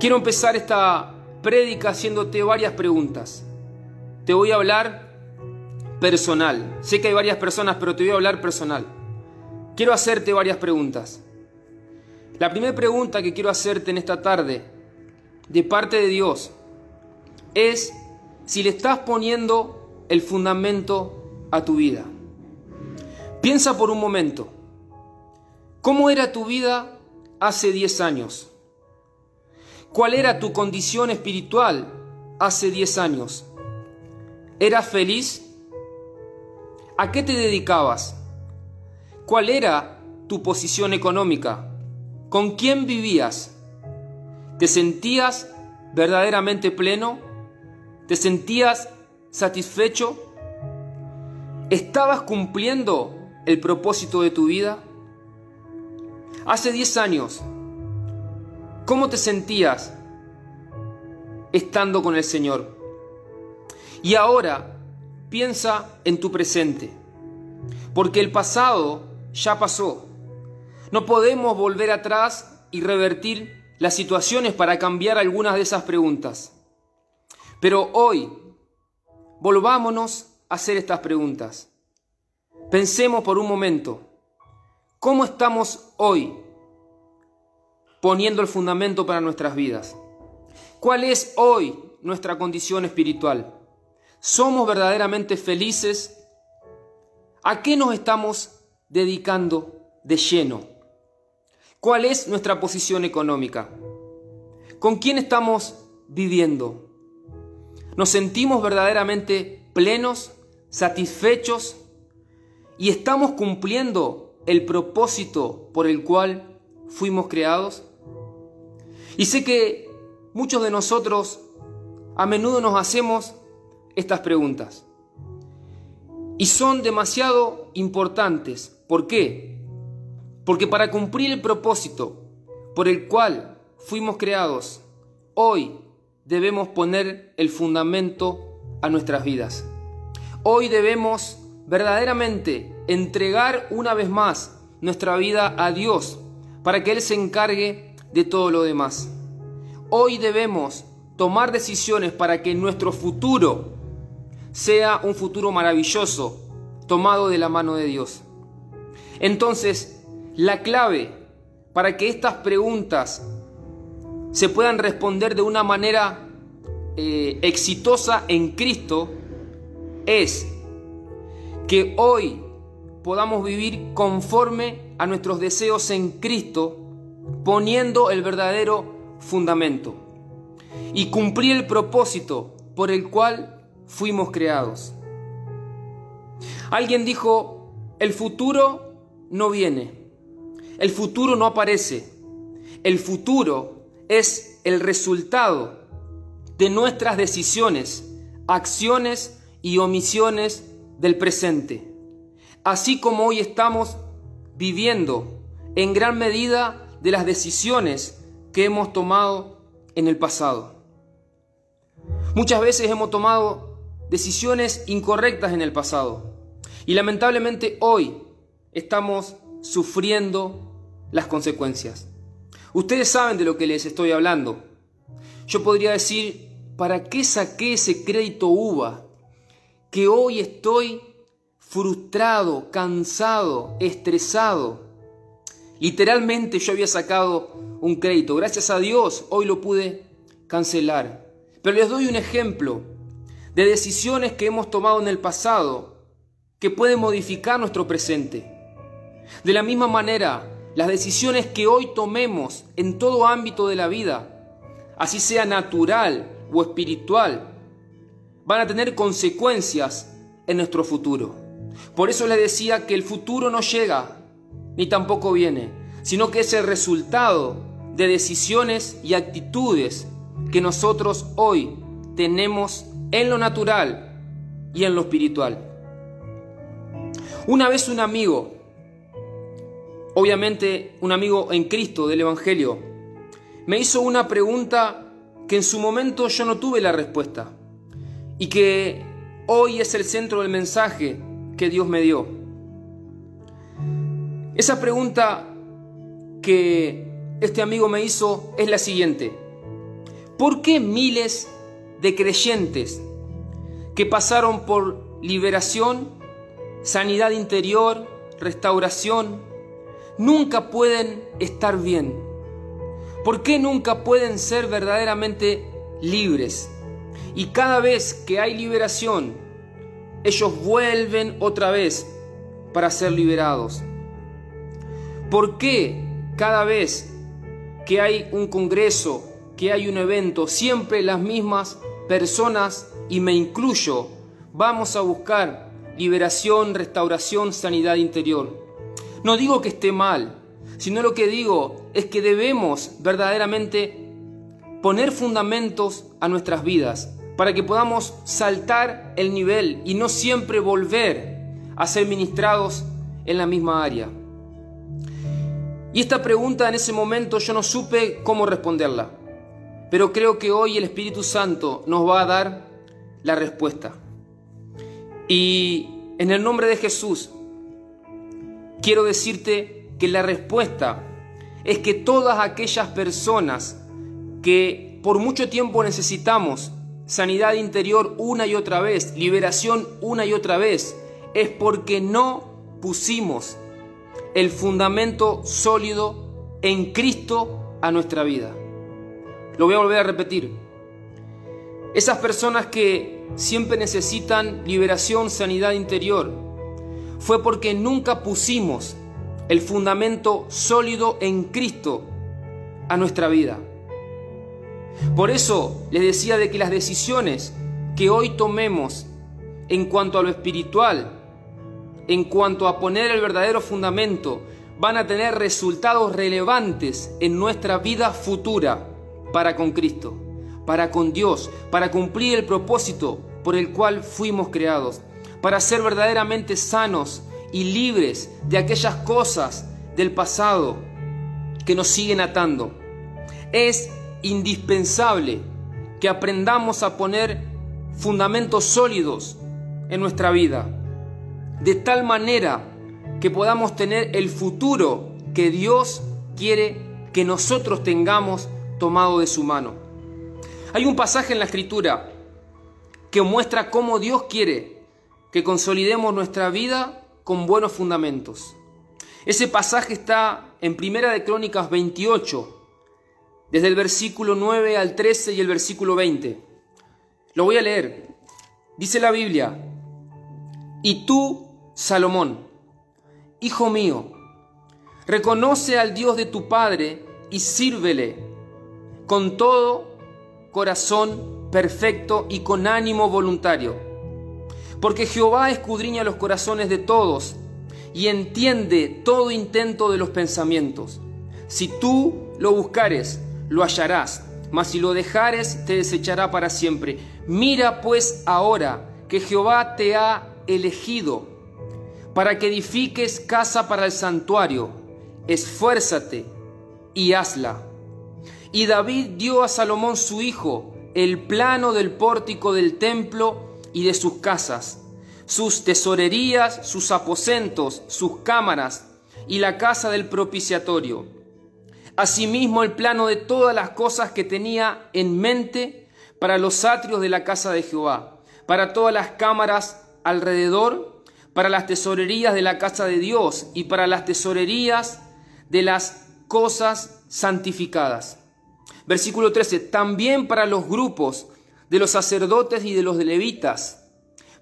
Quiero empezar esta prédica haciéndote varias preguntas. Te voy a hablar personal. Sé que hay varias personas, pero te voy a hablar personal. Quiero hacerte varias preguntas. La primera pregunta que quiero hacerte en esta tarde, de parte de Dios, es si le estás poniendo el fundamento a tu vida. Piensa por un momento, ¿cómo era tu vida hace 10 años? ¿Cuál era tu condición espiritual hace 10 años? ¿Eras feliz? ¿A qué te dedicabas? ¿Cuál era tu posición económica? ¿Con quién vivías? ¿Te sentías verdaderamente pleno? ¿Te sentías satisfecho? ¿Estabas cumpliendo el propósito de tu vida? Hace 10 años, ¿Cómo te sentías estando con el Señor? Y ahora piensa en tu presente, porque el pasado ya pasó. No podemos volver atrás y revertir las situaciones para cambiar algunas de esas preguntas. Pero hoy, volvámonos a hacer estas preguntas. Pensemos por un momento, ¿cómo estamos hoy poniendo el fundamento para nuestras vidas. ¿Cuál es hoy nuestra condición espiritual? ¿Somos verdaderamente felices? ¿A qué nos estamos dedicando de lleno? ¿Cuál es nuestra posición económica? ¿Con quién estamos viviendo? ¿Nos sentimos verdaderamente plenos, satisfechos y estamos cumpliendo el propósito por el cual fuimos creados? Y sé que muchos de nosotros a menudo nos hacemos estas preguntas. Y son demasiado importantes. ¿Por qué? Porque para cumplir el propósito por el cual fuimos creados, hoy debemos poner el fundamento a nuestras vidas. Hoy debemos verdaderamente entregar una vez más nuestra vida a Dios para que Él se encargue de todo lo demás. Hoy debemos tomar decisiones para que nuestro futuro sea un futuro maravilloso, tomado de la mano de Dios. Entonces, la clave para que estas preguntas se puedan responder de una manera eh, exitosa en Cristo es que hoy podamos vivir conforme a nuestros deseos en Cristo poniendo el verdadero fundamento y cumplir el propósito por el cual fuimos creados. Alguien dijo, el futuro no viene, el futuro no aparece, el futuro es el resultado de nuestras decisiones, acciones y omisiones del presente. Así como hoy estamos viviendo en gran medida de las decisiones que hemos tomado en el pasado. Muchas veces hemos tomado decisiones incorrectas en el pasado y lamentablemente hoy estamos sufriendo las consecuencias. Ustedes saben de lo que les estoy hablando. Yo podría decir, ¿para qué saqué ese crédito UVA? Que hoy estoy frustrado, cansado, estresado Literalmente yo había sacado un crédito. Gracias a Dios hoy lo pude cancelar. Pero les doy un ejemplo de decisiones que hemos tomado en el pasado que pueden modificar nuestro presente. De la misma manera, las decisiones que hoy tomemos en todo ámbito de la vida, así sea natural o espiritual, van a tener consecuencias en nuestro futuro. Por eso les decía que el futuro no llega ni tampoco viene, sino que es el resultado de decisiones y actitudes que nosotros hoy tenemos en lo natural y en lo espiritual. Una vez un amigo, obviamente un amigo en Cristo del Evangelio, me hizo una pregunta que en su momento yo no tuve la respuesta y que hoy es el centro del mensaje que Dios me dio. Esa pregunta que este amigo me hizo es la siguiente. ¿Por qué miles de creyentes que pasaron por liberación, sanidad interior, restauración, nunca pueden estar bien? ¿Por qué nunca pueden ser verdaderamente libres? Y cada vez que hay liberación, ellos vuelven otra vez para ser liberados. ¿Por qué cada vez que hay un congreso, que hay un evento, siempre las mismas personas, y me incluyo, vamos a buscar liberación, restauración, sanidad interior? No digo que esté mal, sino lo que digo es que debemos verdaderamente poner fundamentos a nuestras vidas para que podamos saltar el nivel y no siempre volver a ser ministrados en la misma área. Y esta pregunta en ese momento yo no supe cómo responderla, pero creo que hoy el Espíritu Santo nos va a dar la respuesta. Y en el nombre de Jesús, quiero decirte que la respuesta es que todas aquellas personas que por mucho tiempo necesitamos sanidad interior una y otra vez, liberación una y otra vez, es porque no pusimos el fundamento sólido en Cristo a nuestra vida. Lo voy a volver a repetir. Esas personas que siempre necesitan liberación, sanidad interior, fue porque nunca pusimos el fundamento sólido en Cristo a nuestra vida. Por eso les decía de que las decisiones que hoy tomemos en cuanto a lo espiritual en cuanto a poner el verdadero fundamento, van a tener resultados relevantes en nuestra vida futura para con Cristo, para con Dios, para cumplir el propósito por el cual fuimos creados, para ser verdaderamente sanos y libres de aquellas cosas del pasado que nos siguen atando. Es indispensable que aprendamos a poner fundamentos sólidos en nuestra vida de tal manera que podamos tener el futuro que Dios quiere que nosotros tengamos tomado de su mano. Hay un pasaje en la escritura que muestra cómo Dios quiere que consolidemos nuestra vida con buenos fundamentos. Ese pasaje está en Primera de Crónicas 28, desde el versículo 9 al 13 y el versículo 20. Lo voy a leer. Dice la Biblia, y tú, Salomón, Hijo mío, reconoce al Dios de tu Padre y sírvele con todo corazón perfecto y con ánimo voluntario. Porque Jehová escudriña los corazones de todos y entiende todo intento de los pensamientos. Si tú lo buscares, lo hallarás, mas si lo dejares, te desechará para siempre. Mira pues ahora que Jehová te ha elegido para que edifiques casa para el santuario, esfuérzate y hazla. Y David dio a Salomón su hijo el plano del pórtico del templo y de sus casas, sus tesorerías, sus aposentos, sus cámaras y la casa del propiciatorio. Asimismo el plano de todas las cosas que tenía en mente para los atrios de la casa de Jehová, para todas las cámaras alrededor para las tesorerías de la casa de Dios y para las tesorerías de las cosas santificadas. Versículo 13, también para los grupos de los sacerdotes y de los levitas,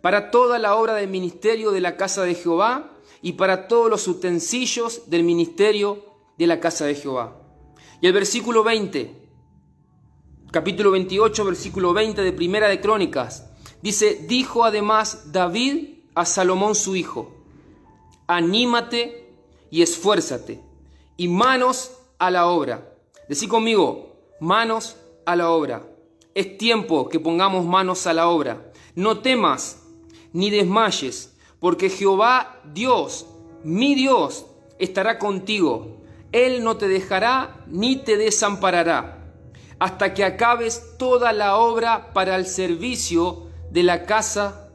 para toda la obra del ministerio de la casa de Jehová y para todos los utensilios del ministerio de la casa de Jehová. Y el versículo 20, capítulo 28, versículo 20 de Primera de Crónicas, dice, dijo además David a Salomón su hijo, anímate y esfuérzate, y manos a la obra. Decí conmigo, manos a la obra. Es tiempo que pongamos manos a la obra. No temas ni desmayes, porque Jehová Dios, mi Dios, estará contigo. Él no te dejará ni te desamparará, hasta que acabes toda la obra para el servicio de la casa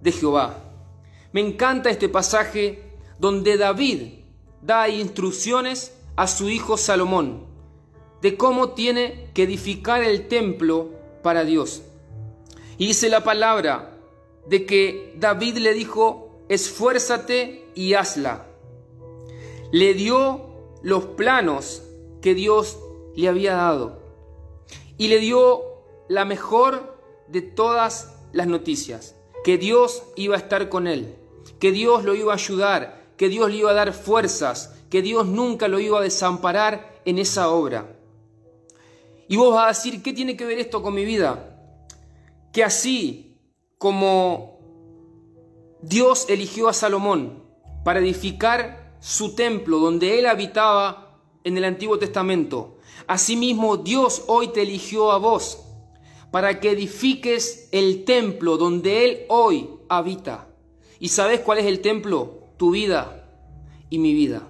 de Jehová. Me encanta este pasaje donde David da instrucciones a su hijo Salomón de cómo tiene que edificar el templo para Dios. Y dice la palabra de que David le dijo, esfuérzate y hazla. Le dio los planos que Dios le había dado. Y le dio la mejor de todas las noticias, que Dios iba a estar con él, que Dios lo iba a ayudar, que Dios le iba a dar fuerzas, que Dios nunca lo iba a desamparar en esa obra. Y vos vas a decir, ¿qué tiene que ver esto con mi vida? Que así como Dios eligió a Salomón para edificar su templo donde él habitaba en el Antiguo Testamento, asimismo Dios hoy te eligió a vos para que edifiques el templo donde Él hoy habita. ¿Y sabes cuál es el templo? Tu vida y mi vida.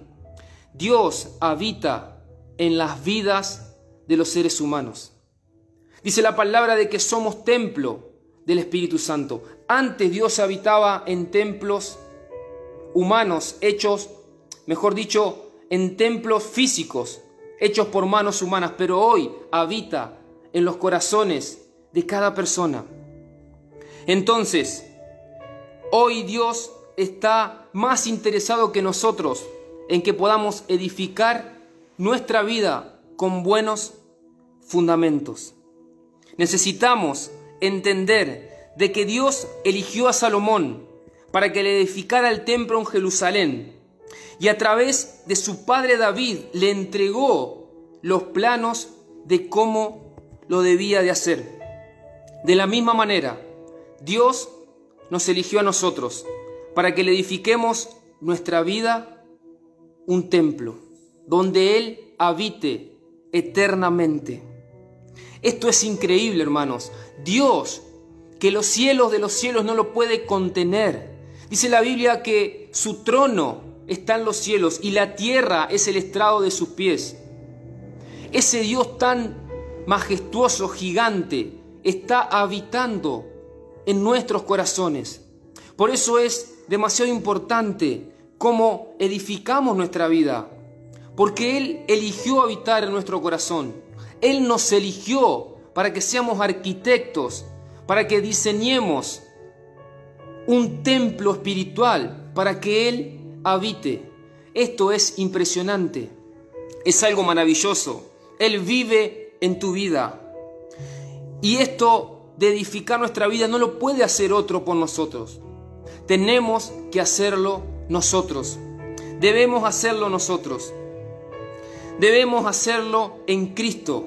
Dios habita en las vidas de los seres humanos. Dice la palabra de que somos templo del Espíritu Santo. Antes Dios habitaba en templos humanos, hechos, mejor dicho, en templos físicos, hechos por manos humanas, pero hoy habita en los corazones de cada persona. Entonces, hoy Dios está más interesado que nosotros en que podamos edificar nuestra vida con buenos fundamentos. Necesitamos entender de que Dios eligió a Salomón para que le edificara el templo en Jerusalén y a través de su padre David le entregó los planos de cómo lo debía de hacer. De la misma manera, Dios nos eligió a nosotros para que le edifiquemos nuestra vida un templo donde Él habite eternamente. Esto es increíble, hermanos. Dios, que los cielos de los cielos no lo puede contener. Dice la Biblia que su trono está en los cielos y la tierra es el estrado de sus pies. Ese Dios tan majestuoso, gigante, está habitando en nuestros corazones. Por eso es demasiado importante cómo edificamos nuestra vida, porque Él eligió habitar en nuestro corazón. Él nos eligió para que seamos arquitectos, para que diseñemos un templo espiritual, para que Él habite. Esto es impresionante, es algo maravilloso. Él vive en tu vida. Y esto de edificar nuestra vida no lo puede hacer otro por nosotros. Tenemos que hacerlo nosotros. Debemos hacerlo nosotros. Debemos hacerlo en Cristo.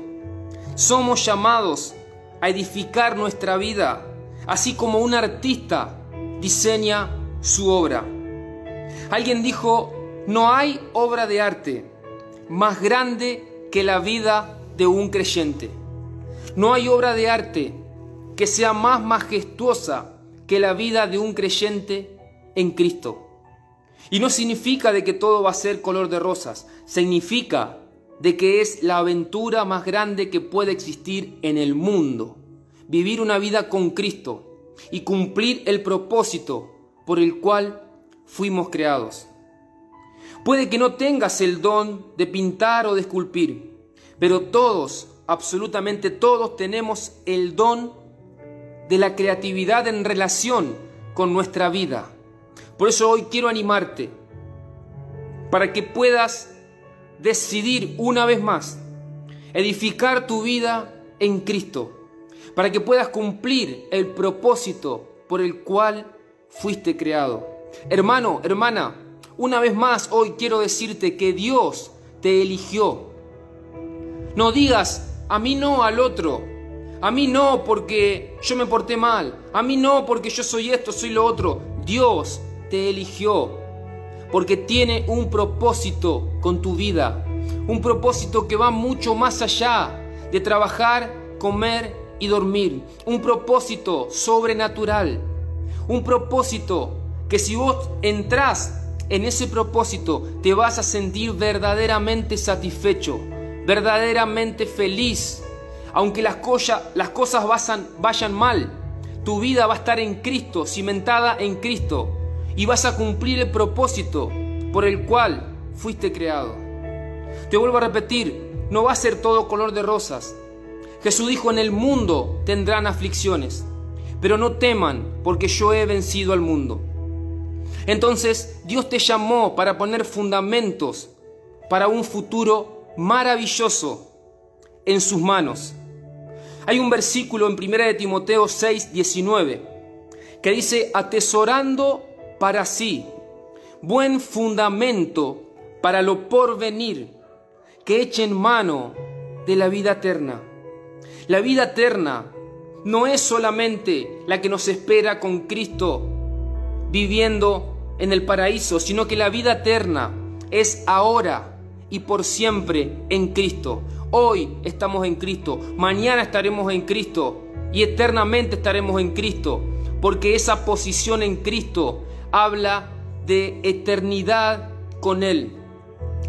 Somos llamados a edificar nuestra vida, así como un artista diseña su obra. Alguien dijo, no hay obra de arte más grande que la vida de un creyente. No hay obra de arte que sea más majestuosa que la vida de un creyente en Cristo. Y no significa de que todo va a ser color de rosas, significa de que es la aventura más grande que puede existir en el mundo. Vivir una vida con Cristo y cumplir el propósito por el cual fuimos creados. Puede que no tengas el don de pintar o de esculpir, pero todos absolutamente todos tenemos el don de la creatividad en relación con nuestra vida. Por eso hoy quiero animarte para que puedas decidir una vez más edificar tu vida en Cristo, para que puedas cumplir el propósito por el cual fuiste creado. Hermano, hermana, una vez más hoy quiero decirte que Dios te eligió. No digas, a mí no al otro. A mí no porque yo me porté mal. A mí no porque yo soy esto, soy lo otro. Dios te eligió porque tiene un propósito con tu vida. Un propósito que va mucho más allá de trabajar, comer y dormir. Un propósito sobrenatural. Un propósito que si vos entrás en ese propósito te vas a sentir verdaderamente satisfecho verdaderamente feliz. Aunque las, las cosas vayan, vayan mal, tu vida va a estar en Cristo, cimentada en Cristo, y vas a cumplir el propósito por el cual fuiste creado. Te vuelvo a repetir, no va a ser todo color de rosas. Jesús dijo, en el mundo tendrán aflicciones, pero no teman, porque yo he vencido al mundo. Entonces Dios te llamó para poner fundamentos para un futuro maravilloso en sus manos. Hay un versículo en 1 de Timoteo 6, 19 que dice, atesorando para sí buen fundamento para lo porvenir, que echen mano de la vida eterna. La vida eterna no es solamente la que nos espera con Cristo viviendo en el paraíso, sino que la vida eterna es ahora y por siempre en Cristo. Hoy estamos en Cristo, mañana estaremos en Cristo y eternamente estaremos en Cristo, porque esa posición en Cristo habla de eternidad con Él.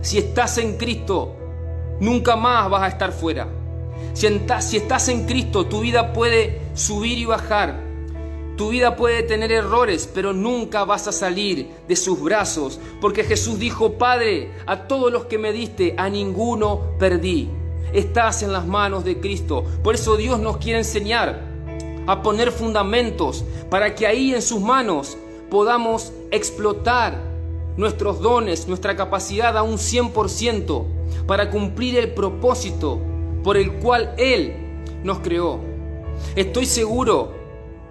Si estás en Cristo, nunca más vas a estar fuera. Si, estás en Cristo, tu vida puede subir y bajar. Tu vida puede tener errores, pero nunca vas a salir de sus brazos, porque Jesús dijo, Padre, a todos los que me diste, a ninguno perdí. Estás en las manos de Cristo. Por eso Dios nos quiere enseñar a poner fundamentos para que ahí en sus manos podamos explotar nuestros dones, nuestra capacidad a un 100% para cumplir el propósito por el cual Él nos creó. Estoy seguro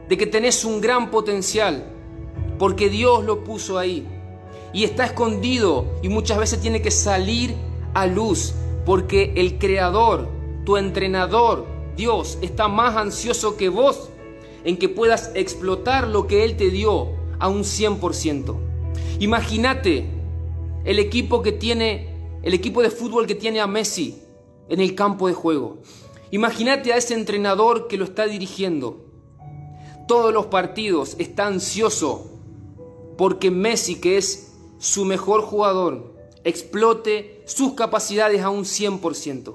de que tenés un gran potencial porque Dios lo puso ahí y está escondido y muchas veces tiene que salir a luz porque el creador, tu entrenador, Dios, está más ansioso que vos en que puedas explotar lo que Él te dio a un 100%. Imagínate el equipo que tiene, el equipo de fútbol que tiene a Messi en el campo de juego. Imagínate a ese entrenador que lo está dirigiendo. Todos los partidos está ansioso porque Messi, que es su mejor jugador, explote sus capacidades a un 100%.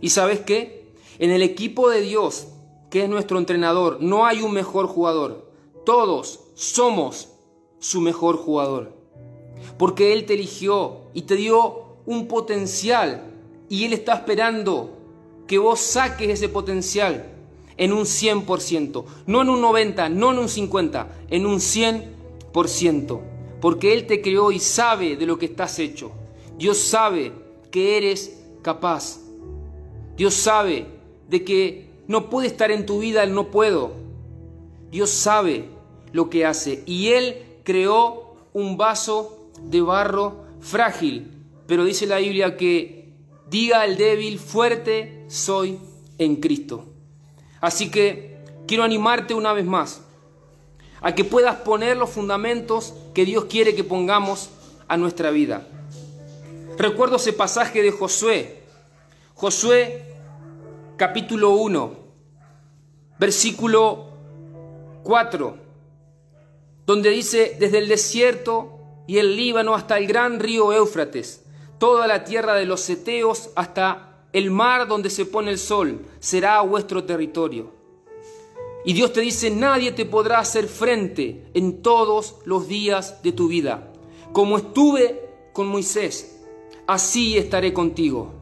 ¿Y sabes qué? En el equipo de Dios, que es nuestro entrenador, no hay un mejor jugador. Todos somos su mejor jugador. Porque Él te eligió y te dio un potencial y Él está esperando que vos saques ese potencial en un 100%, no en un 90, no en un 50, en un 100%, porque Él te creó y sabe de lo que estás hecho. Dios sabe que eres capaz. Dios sabe de que no puede estar en tu vida el no puedo. Dios sabe lo que hace y Él creó un vaso de barro frágil, pero dice la Biblia que diga el débil, fuerte soy en Cristo. Así que quiero animarte una vez más a que puedas poner los fundamentos que Dios quiere que pongamos a nuestra vida. Recuerdo ese pasaje de Josué, Josué capítulo 1, versículo 4, donde dice, desde el desierto y el Líbano hasta el gran río Éufrates, toda la tierra de los seteos hasta el mar donde se pone el sol será vuestro territorio. Y Dios te dice, nadie te podrá hacer frente en todos los días de tu vida. Como estuve con Moisés, así estaré contigo.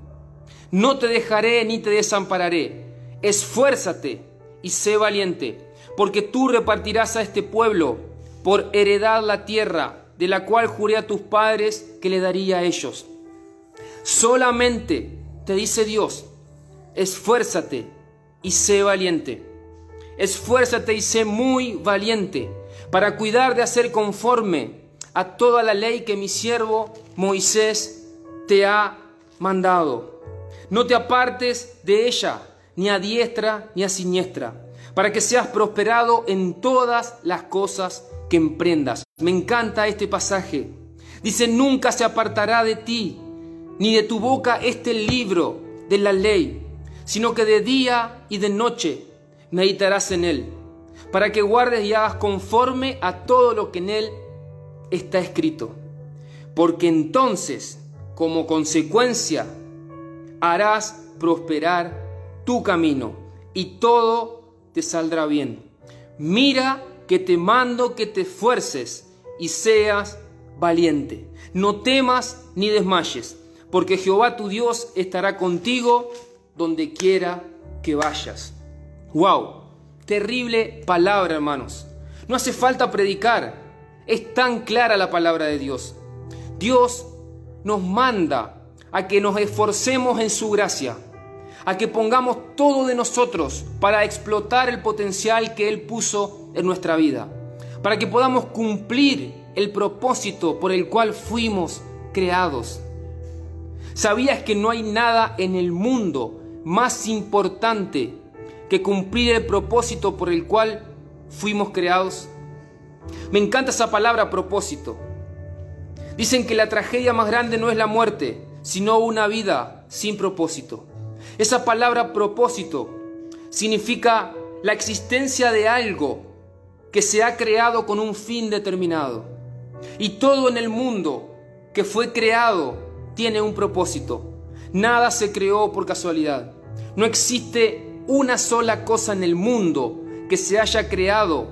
No te dejaré ni te desampararé. Esfuérzate y sé valiente, porque tú repartirás a este pueblo por heredad la tierra de la cual juré a tus padres que le daría a ellos. Solamente te dice Dios, esfuérzate y sé valiente. Esfuérzate y sé muy valiente para cuidar de hacer conforme a toda la ley que mi siervo Moisés te ha mandado. No te apartes de ella, ni a diestra ni a siniestra, para que seas prosperado en todas las cosas que emprendas. Me encanta este pasaje. Dice, nunca se apartará de ti ni de tu boca este libro de la ley, sino que de día y de noche meditarás en él, para que guardes y hagas conforme a todo lo que en él está escrito. Porque entonces, como consecuencia, harás prosperar tu camino y todo te saldrá bien. Mira que te mando que te esfuerces y seas valiente. No temas ni desmayes porque Jehová tu Dios estará contigo donde quiera que vayas. ¡Wow! Terrible palabra, hermanos. No hace falta predicar. Es tan clara la palabra de Dios. Dios nos manda a que nos esforcemos en su gracia, a que pongamos todo de nosotros para explotar el potencial que Él puso en nuestra vida, para que podamos cumplir el propósito por el cual fuimos creados. ¿Sabías que no hay nada en el mundo más importante que cumplir el propósito por el cual fuimos creados? Me encanta esa palabra propósito. Dicen que la tragedia más grande no es la muerte, sino una vida sin propósito. Esa palabra propósito significa la existencia de algo que se ha creado con un fin determinado. Y todo en el mundo que fue creado tiene un propósito. Nada se creó por casualidad. No existe una sola cosa en el mundo que se haya creado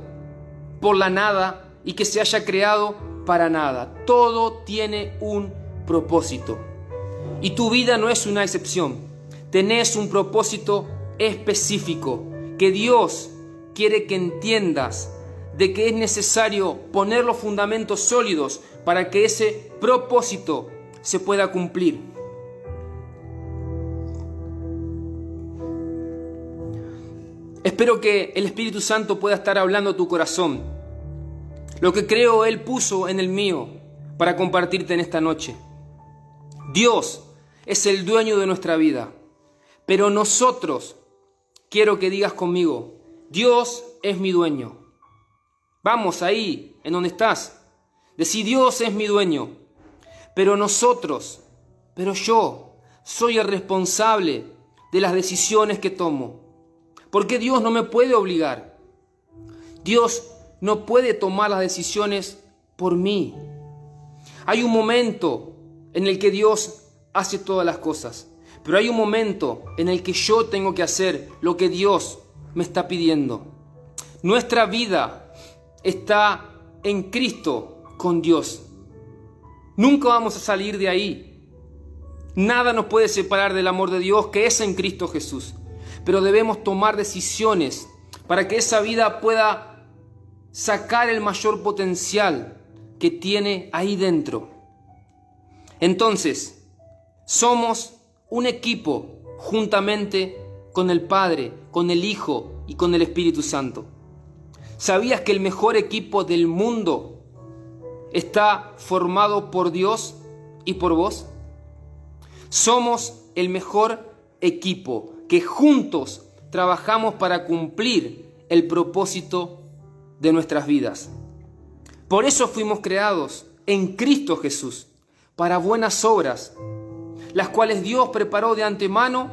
por la nada y que se haya creado para nada. Todo tiene un propósito. Y tu vida no es una excepción. Tenés un propósito específico que Dios quiere que entiendas de que es necesario poner los fundamentos sólidos para que ese propósito se pueda cumplir. Espero que el Espíritu Santo pueda estar hablando a tu corazón. Lo que creo Él puso en el mío para compartirte en esta noche. Dios es el dueño de nuestra vida. Pero nosotros, quiero que digas conmigo, Dios es mi dueño. Vamos ahí, en donde estás. Decí, Dios es mi dueño. Pero nosotros, pero yo, soy el responsable de las decisiones que tomo. Porque Dios no me puede obligar. Dios no puede tomar las decisiones por mí. Hay un momento en el que Dios hace todas las cosas. Pero hay un momento en el que yo tengo que hacer lo que Dios me está pidiendo. Nuestra vida está en Cristo con Dios. Nunca vamos a salir de ahí. Nada nos puede separar del amor de Dios que es en Cristo Jesús. Pero debemos tomar decisiones para que esa vida pueda sacar el mayor potencial que tiene ahí dentro. Entonces, somos un equipo juntamente con el Padre, con el Hijo y con el Espíritu Santo. ¿Sabías que el mejor equipo del mundo está formado por Dios y por vos? Somos el mejor equipo que juntos trabajamos para cumplir el propósito de nuestras vidas. Por eso fuimos creados en Cristo Jesús, para buenas obras las cuales Dios preparó de antemano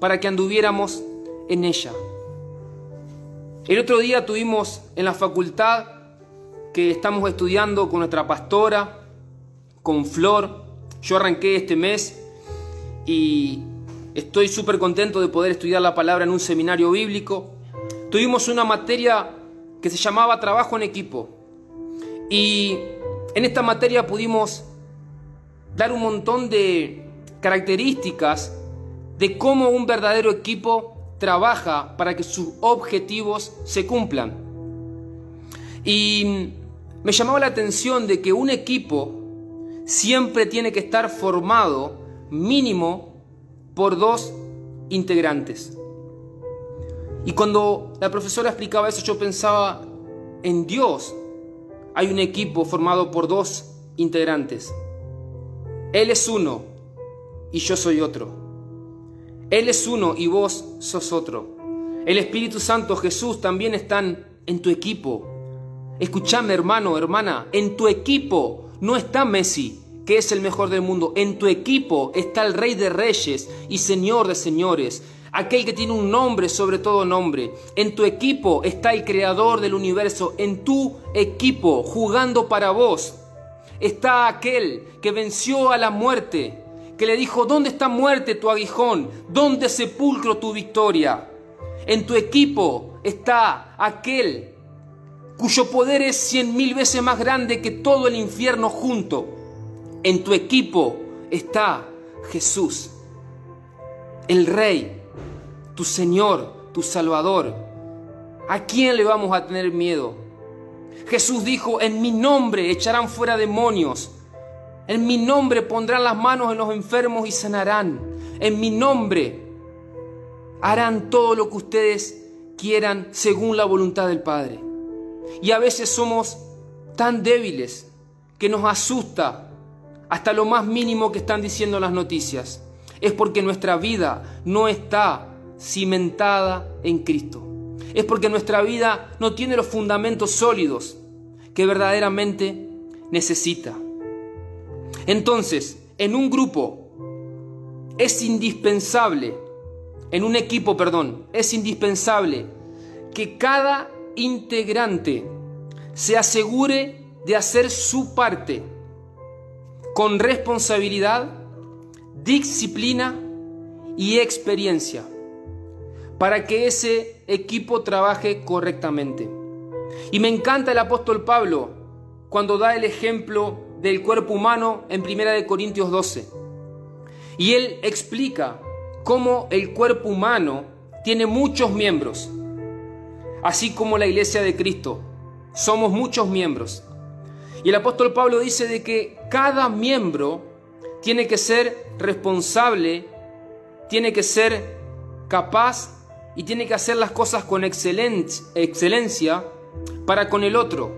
para que anduviéramos en ella. El otro día tuvimos en la facultad que estamos estudiando con nuestra pastora, con Flor. Yo arranqué este mes y estoy súper contento de poder estudiar la palabra en un seminario bíblico. Tuvimos una materia que se llamaba trabajo en equipo. Y en esta materia pudimos dar un montón de características de cómo un verdadero equipo trabaja para que sus objetivos se cumplan. Y me llamaba la atención de que un equipo siempre tiene que estar formado mínimo por dos integrantes. Y cuando la profesora explicaba eso yo pensaba, en Dios hay un equipo formado por dos integrantes. Él es uno y yo soy otro. Él es uno y vos sos otro. El Espíritu Santo, Jesús, también están en tu equipo. Escúchame, hermano, hermana, en tu equipo no está Messi, que es el mejor del mundo. En tu equipo está el Rey de Reyes y Señor de Señores, aquel que tiene un nombre sobre todo nombre. En tu equipo está el Creador del universo. En tu equipo, jugando para vos, está aquel que venció a la muerte que le dijo, ¿dónde está muerte tu aguijón? ¿Dónde sepulcro tu victoria? En tu equipo está aquel cuyo poder es cien mil veces más grande que todo el infierno junto. En tu equipo está Jesús, el Rey, tu Señor, tu Salvador. ¿A quién le vamos a tener miedo? Jesús dijo, en mi nombre echarán fuera demonios. En mi nombre pondrán las manos en los enfermos y sanarán. En mi nombre harán todo lo que ustedes quieran según la voluntad del Padre. Y a veces somos tan débiles que nos asusta hasta lo más mínimo que están diciendo las noticias. Es porque nuestra vida no está cimentada en Cristo. Es porque nuestra vida no tiene los fundamentos sólidos que verdaderamente necesita. Entonces, en un grupo es indispensable, en un equipo, perdón, es indispensable que cada integrante se asegure de hacer su parte con responsabilidad, disciplina y experiencia para que ese equipo trabaje correctamente. Y me encanta el apóstol Pablo cuando da el ejemplo del cuerpo humano en 1 Corintios 12. Y él explica cómo el cuerpo humano tiene muchos miembros, así como la iglesia de Cristo. Somos muchos miembros. Y el apóstol Pablo dice de que cada miembro tiene que ser responsable, tiene que ser capaz y tiene que hacer las cosas con excelencia para con el otro.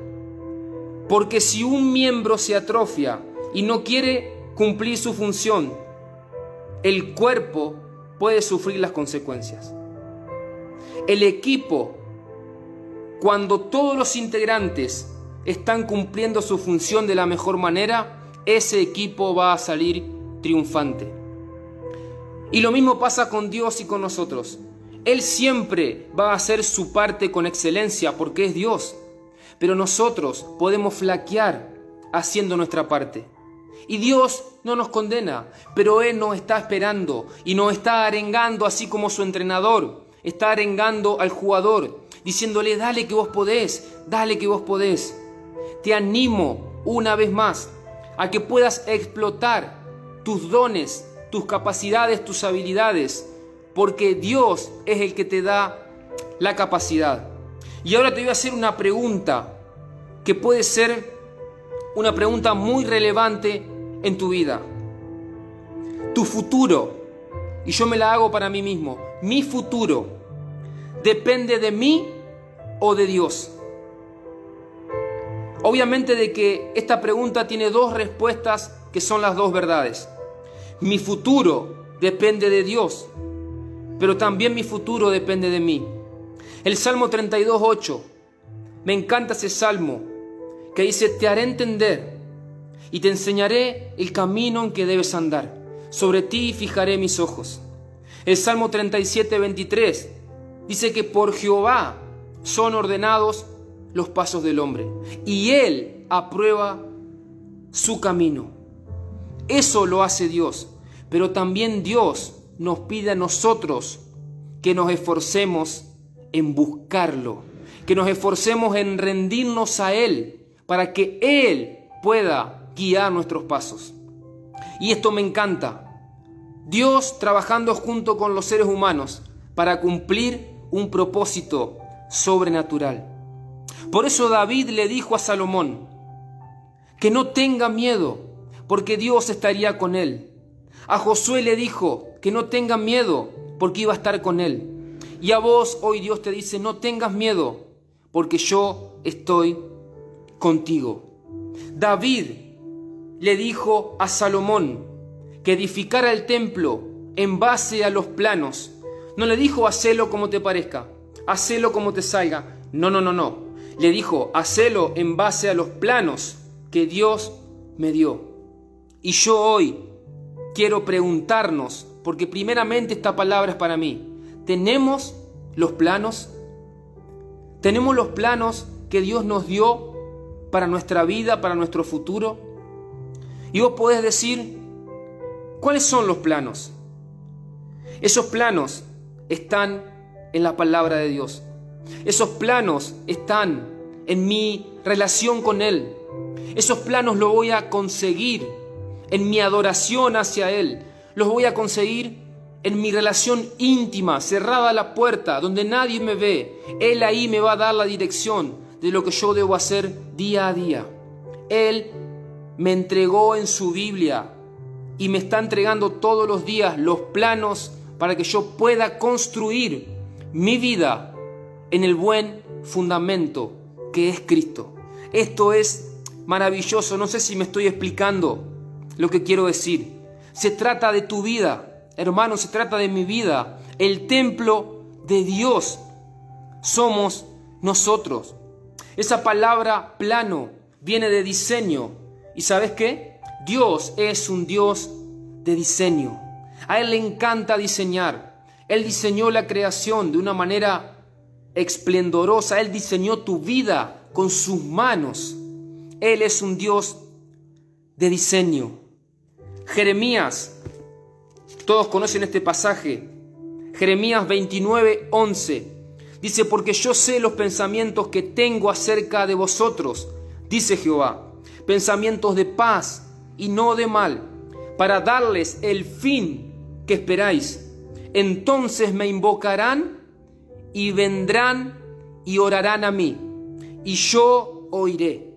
Porque si un miembro se atrofia y no quiere cumplir su función, el cuerpo puede sufrir las consecuencias. El equipo, cuando todos los integrantes están cumpliendo su función de la mejor manera, ese equipo va a salir triunfante. Y lo mismo pasa con Dios y con nosotros. Él siempre va a hacer su parte con excelencia porque es Dios. Pero nosotros podemos flaquear haciendo nuestra parte. Y Dios no nos condena, pero Él nos está esperando y nos está arengando así como su entrenador está arengando al jugador, diciéndole, dale que vos podés, dale que vos podés. Te animo una vez más a que puedas explotar tus dones, tus capacidades, tus habilidades porque Dios es el que te da la capacidad. Y ahora te voy a hacer una pregunta que puede ser una pregunta muy relevante en tu vida. Tu futuro, y yo me la hago para mí mismo, mi futuro, ¿depende de mí o de Dios? Obviamente de que esta pregunta tiene dos respuestas que son las dos verdades. Mi futuro depende de Dios pero también mi futuro depende de mí. El Salmo 32.8, me encanta ese salmo que dice, te haré entender y te enseñaré el camino en que debes andar. Sobre ti fijaré mis ojos. El Salmo 37.23 dice que por Jehová son ordenados los pasos del hombre y él aprueba su camino. Eso lo hace Dios, pero también Dios nos pide a nosotros que nos esforcemos en buscarlo, que nos esforcemos en rendirnos a Él para que Él pueda guiar nuestros pasos. Y esto me encanta. Dios trabajando junto con los seres humanos para cumplir un propósito sobrenatural. Por eso David le dijo a Salomón que no tenga miedo, porque Dios estaría con él. A Josué le dijo que no tenga miedo, porque iba a estar con él. Y a vos hoy Dios te dice, no tengas miedo, porque yo estoy contigo. David le dijo a Salomón que edificara el templo en base a los planos. No le dijo, hacelo como te parezca, hacelo como te salga. No, no, no, no. Le dijo, hacelo en base a los planos que Dios me dio. Y yo hoy quiero preguntarnos, porque primeramente esta palabra es para mí, ¿tenemos los planos? ¿Tenemos los planos que Dios nos dio para nuestra vida, para nuestro futuro? Y vos podés decir, ¿cuáles son los planos? Esos planos están en la palabra de Dios. Esos planos están en mi relación con Él. Esos planos lo voy a conseguir en mi adoración hacia Él. los voy a conseguir en mi relación íntima, cerrada la puerta, donde nadie me ve. Él ahí me va a dar la dirección de lo que yo debo hacer día a día. Él me entregó en su Biblia y me está entregando todos los días los planos para que yo pueda construir mi vida en el buen fundamento que es Cristo. Esto es maravilloso, no sé si me estoy explicando lo que quiero decir. Se trata de tu vida, hermano, se trata de mi vida. El templo de Dios somos nosotros. Esa palabra plano viene de diseño. ¿Y sabes qué? Dios es un Dios de diseño. A Él le encanta diseñar. Él diseñó la creación de una manera esplendorosa. Él diseñó tu vida con sus manos. Él es un Dios de diseño. Jeremías, todos conocen este pasaje. Jeremías 29, 11. Dice, porque yo sé los pensamientos que tengo acerca de vosotros, dice Jehová, pensamientos de paz y no de mal, para darles el fin que esperáis. Entonces me invocarán y vendrán y orarán a mí, y yo oiré.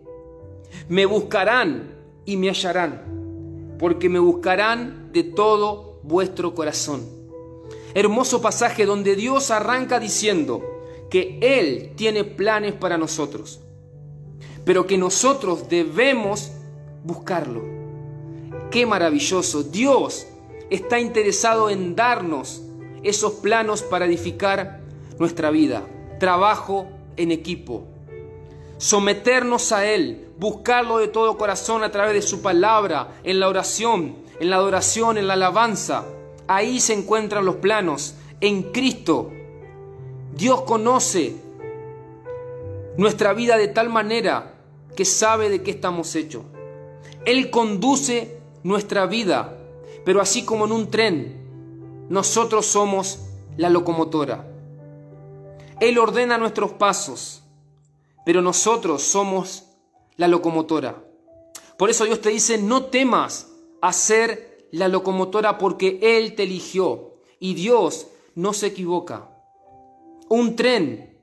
Me buscarán y me hallarán, porque me buscarán de todo vuestro corazón. Hermoso pasaje donde Dios arranca diciendo que Él tiene planes para nosotros, pero que nosotros debemos buscarlo. Qué maravilloso. Dios está interesado en darnos esos planos para edificar nuestra vida. Trabajo en equipo. Someternos a Él, buscarlo de todo corazón a través de su palabra, en la oración, en la adoración, en la alabanza. Ahí se encuentran los planos, en Cristo. Dios conoce nuestra vida de tal manera que sabe de qué estamos hechos. Él conduce nuestra vida, pero así como en un tren, nosotros somos la locomotora. Él ordena nuestros pasos, pero nosotros somos la locomotora. Por eso Dios te dice, no temas hacer la locomotora porque Él te eligió y Dios no se equivoca. Un tren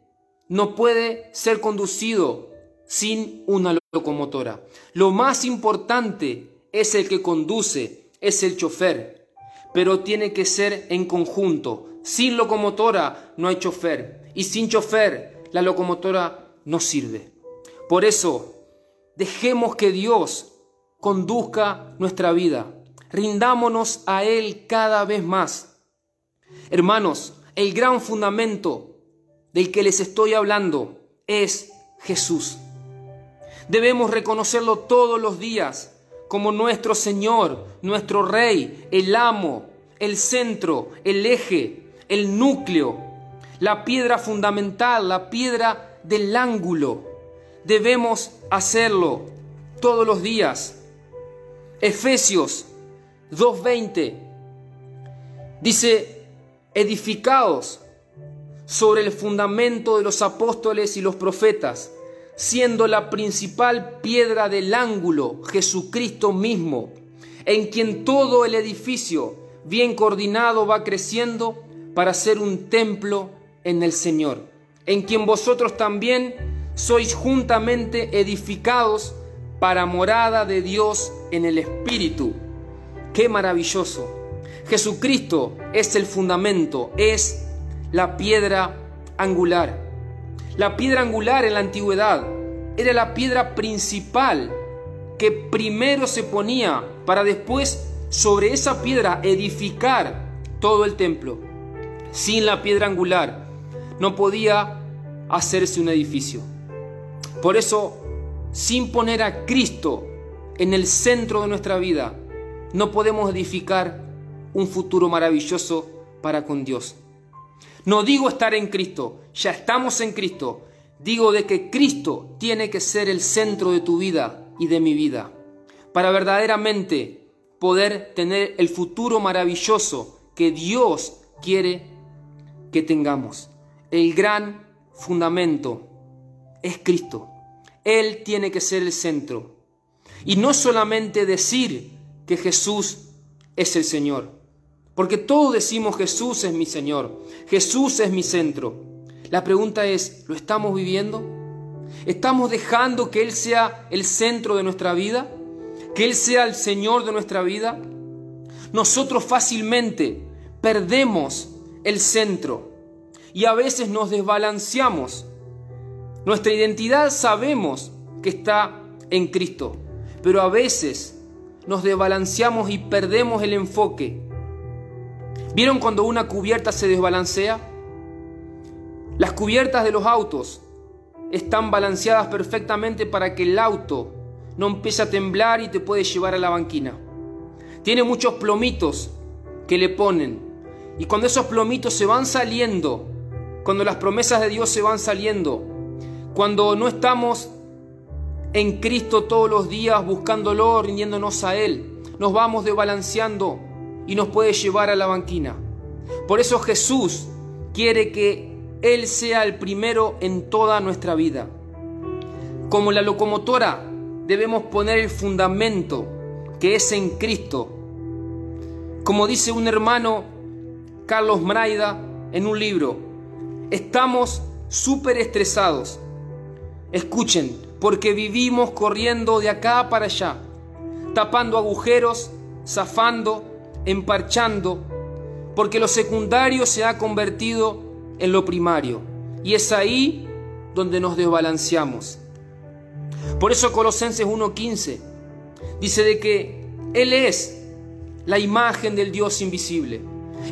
no puede ser conducido sin una locomotora. Lo más importante es el que conduce, es el chofer, pero tiene que ser en conjunto. Sin locomotora no hay chofer y sin chofer la locomotora no sirve. Por eso, dejemos que Dios conduzca nuestra vida. Rindámonos a Él cada vez más. Hermanos, el gran fundamento del que les estoy hablando es Jesús. Debemos reconocerlo todos los días como nuestro Señor, nuestro Rey, el amo, el centro, el eje, el núcleo, la piedra fundamental, la piedra del ángulo. Debemos hacerlo todos los días. Efesios 2.20 dice, edificados sobre el fundamento de los apóstoles y los profetas siendo la principal piedra del ángulo Jesucristo mismo, en quien todo el edificio bien coordinado va creciendo para ser un templo en el Señor, en quien vosotros también sois juntamente edificados para morada de Dios en el Espíritu. Qué maravilloso. Jesucristo es el fundamento, es la piedra angular. La piedra angular en la antigüedad era la piedra principal que primero se ponía para después sobre esa piedra edificar todo el templo. Sin la piedra angular no podía hacerse un edificio. Por eso, sin poner a Cristo en el centro de nuestra vida, no podemos edificar un futuro maravilloso para con Dios. No digo estar en Cristo, ya estamos en Cristo. Digo de que Cristo tiene que ser el centro de tu vida y de mi vida, para verdaderamente poder tener el futuro maravilloso que Dios quiere que tengamos. El gran fundamento es Cristo. Él tiene que ser el centro. Y no solamente decir que Jesús es el Señor, Porque todos decimos Jesús es mi Señor, Jesús es mi centro. La pregunta es, ¿lo estamos viviendo? ¿Estamos dejando que Él sea el centro de nuestra vida? ¿Que Él sea el Señor de nuestra vida? Nosotros fácilmente perdemos el centro y a veces nos desbalanceamos. Nuestra identidad sabemos que está en Cristo, pero a veces nos desbalanceamos y perdemos el enfoque. ¿Vieron cuando una cubierta se desbalancea? Las cubiertas de los autos están balanceadas perfectamente para que el auto no empiece a temblar y te puede llevar a la banquina. Tiene muchos plomitos que le ponen. Y cuando esos plomitos se van saliendo, cuando las promesas de Dios se van saliendo, cuando no estamos en Cristo todos los días buscándolo, rindiéndonos a Él, nos vamos desbalanceando y nos puede llevar a la banquina. Por eso Jesús quiere que Él sea el primero en toda nuestra vida. Como la locomotora debemos poner el fundamento que es en Cristo. Como dice un hermano, Carlos Mraida, en un libro, estamos súper estresados. Escuchen, porque vivimos corriendo de acá para allá, tapando agujeros, zafando, emparchando, porque lo secundario se ha convertido en lo primario. Y es ahí donde nos desbalanceamos. Por eso Colosenses 1.15 dice de que Él es la imagen del Dios invisible,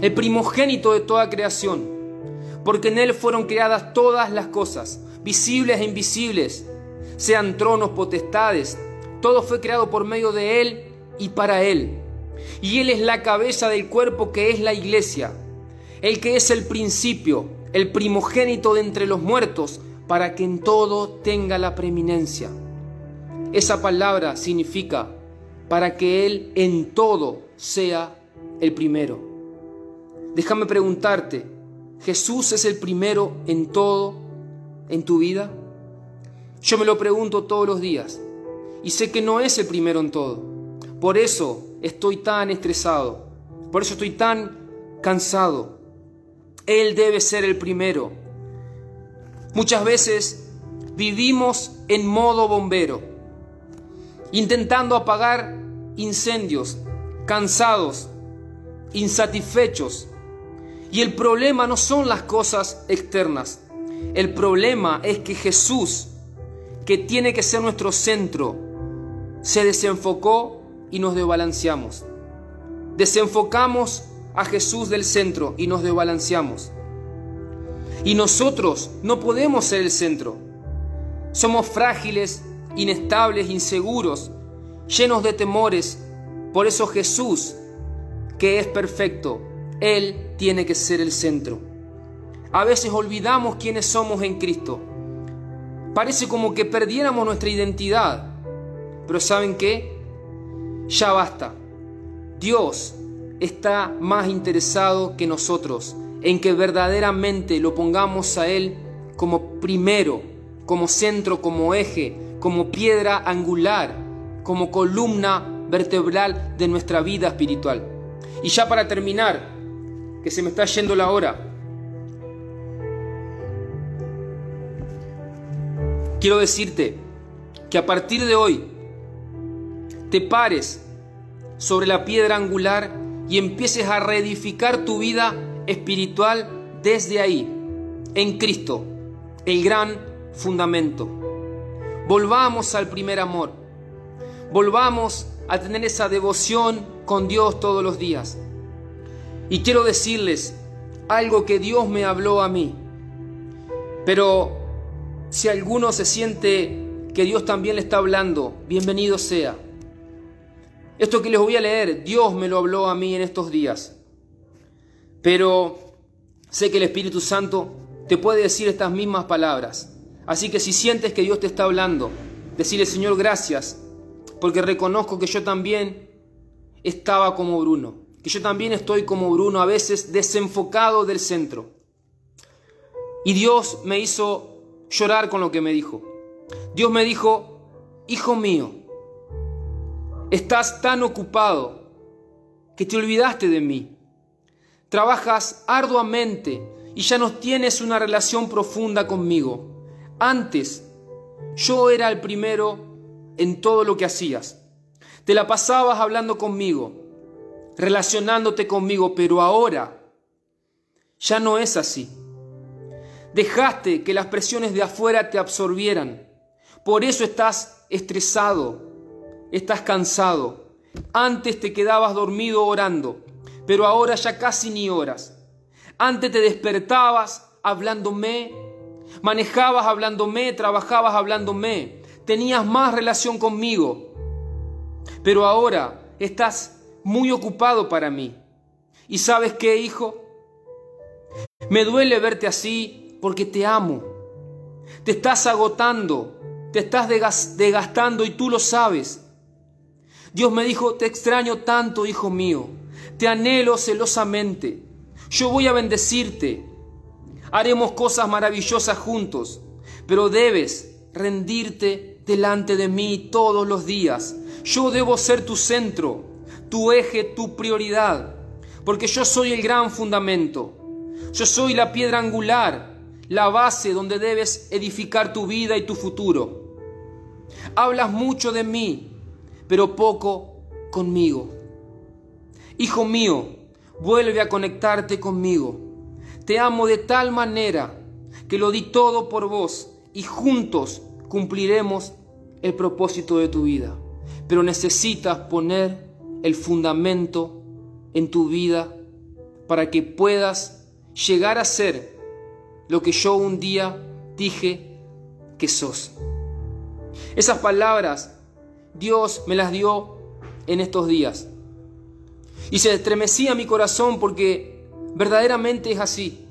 el primogénito de toda creación, porque en Él fueron creadas todas las cosas, visibles e invisibles, sean tronos, potestades, todo fue creado por medio de Él y para Él. Y Él es la cabeza del cuerpo que es la iglesia, el que es el principio, el primogénito de entre los muertos, para que en todo tenga la preeminencia. Esa palabra significa para que Él en todo sea el primero. Déjame preguntarte, ¿Jesús es el primero en todo en tu vida? Yo me lo pregunto todos los días y sé que no es el primero en todo. Por eso estoy tan estresado, por eso estoy tan cansado. Él debe ser el primero. Muchas veces vivimos en modo bombero, intentando apagar incendios, cansados, insatisfechos. Y el problema no son las cosas externas. El problema es que Jesús que tiene que ser nuestro centro, se desenfocó y nos desbalanceamos. Desenfocamos a Jesús del centro y nos desbalanceamos. Y nosotros no podemos ser el centro. Somos frágiles, inestables, inseguros, llenos de temores. Por eso Jesús, que es perfecto, Él tiene que ser el centro. A veces olvidamos quiénes somos en Cristo Parece como que perdiéramos nuestra identidad. Pero ¿saben qué? Ya basta. Dios está más interesado que nosotros en que verdaderamente lo pongamos a Él como primero, como centro, como eje, como piedra angular, como columna vertebral de nuestra vida espiritual. Y ya para terminar, que se me está yendo la hora, Quiero decirte que a partir de hoy te pares sobre la piedra angular y empieces a reedificar tu vida espiritual desde ahí, en Cristo, el gran fundamento. Volvamos al primer amor. Volvamos a tener esa devoción con Dios todos los días. Y quiero decirles algo que Dios me habló a mí. Pero si alguno se siente que Dios también le está hablando, bienvenido sea. Esto que les voy a leer, Dios me lo habló a mí en estos días. Pero sé que el Espíritu Santo te puede decir estas mismas palabras. Así que si sientes que Dios te está hablando, decirle Señor gracias, porque reconozco que yo también estaba como Bruno, que yo también estoy como Bruno, a veces desenfocado del centro. Y Dios me hizo llorar con lo que me dijo. Dios me dijo, hijo mío, estás tan ocupado que te olvidaste de mí. trabajas arduamente y ya no tienes una relación profunda conmigo. Antes, yo era el primero en todo lo que hacías. Te la pasabas hablando conmigo, relacionándote conmigo, pero ahora ya no es así. Dejaste que las presiones de afuera te absorbieran. Por eso estás estresado, estás cansado. Antes te quedabas dormido orando, pero ahora ya casi ni oras. Antes te despertabas hablándome, manejabas hablándome, trabajabas hablándome, tenías más relación conmigo. Pero ahora estás muy ocupado para mí. ¿Y sabes qué, hijo? Me duele verte así porque te amo. Te estás agotando, te estás desgastando y tú lo sabes. Dios me dijo, te extraño tanto, hijo mío, te anhelo celosamente. Yo voy a bendecirte. Haremos cosas maravillosas juntos, pero debes rendirte delante de mí todos los días. Yo debo ser tu centro, tu eje, tu prioridad, porque yo soy el gran fundamento. Yo soy la piedra angular, la base donde debes edificar tu vida y tu futuro. Hablas mucho de mí, pero poco conmigo. Hijo mío, vuelve a conectarte conmigo. Te amo de tal manera que lo di todo por vos y juntos cumpliremos el propósito de tu vida. Pero necesitas poner el fundamento en tu vida para que puedas llegar a ser lo que yo un día dije que sos. Esas palabras Dios me las dio en estos días. Y se estremecía mi corazón porque verdaderamente es así.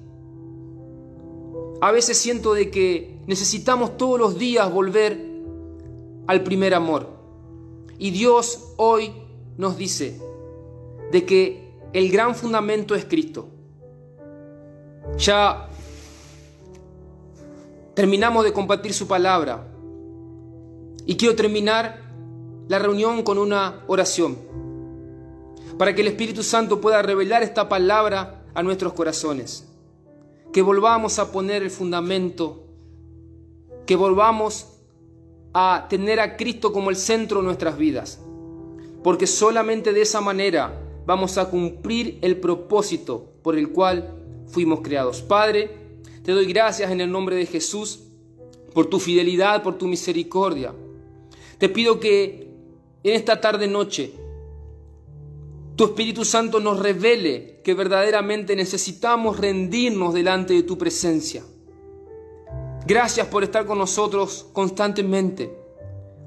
A veces siento de que necesitamos todos los días volver al primer amor. Y Dios hoy nos dice de que el gran fundamento es Cristo. Ya terminamos de compartir su palabra. Y quiero terminar la reunión con una oración, para que el Espíritu Santo pueda revelar esta palabra a nuestros corazones, que volvamos a poner el fundamento, que volvamos a tener a Cristo como el centro de nuestras vidas, porque solamente de esa manera vamos a cumplir el propósito por el cual fuimos creados. Padre, te doy gracias en el nombre de Jesús por tu fidelidad, por tu misericordia. Te pido que en esta tarde noche tu Espíritu Santo nos revele que verdaderamente necesitamos rendirnos delante de tu presencia. Gracias por estar con nosotros constantemente,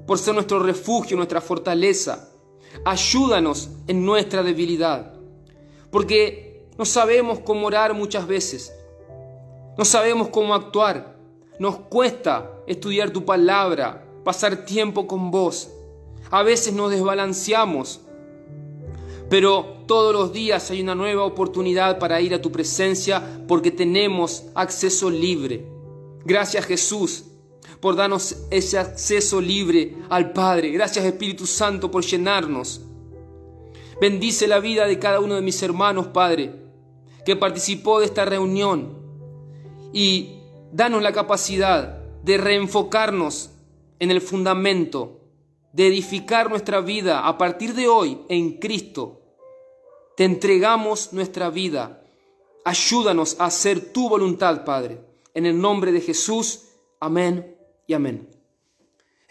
por ser nuestro refugio, nuestra fortaleza. Ayúdanos en nuestra debilidad, porque no sabemos cómo orar muchas veces, no sabemos cómo actuar, nos cuesta estudiar tu palabra, pasar tiempo con vos. A veces nos desbalanceamos, pero todos los días hay una nueva oportunidad para ir a tu presencia porque tenemos acceso libre. Gracias Jesús por darnos ese acceso libre al Padre. Gracias Espíritu Santo por llenarnos. Bendice la vida de cada uno de mis hermanos, Padre, que participó de esta reunión y danos la capacidad de reenfocarnos en el fundamento de edificar nuestra vida a partir de hoy en Cristo. Te entregamos nuestra vida. Ayúdanos a hacer tu voluntad, Padre. En el nombre de Jesús. Amén y amén.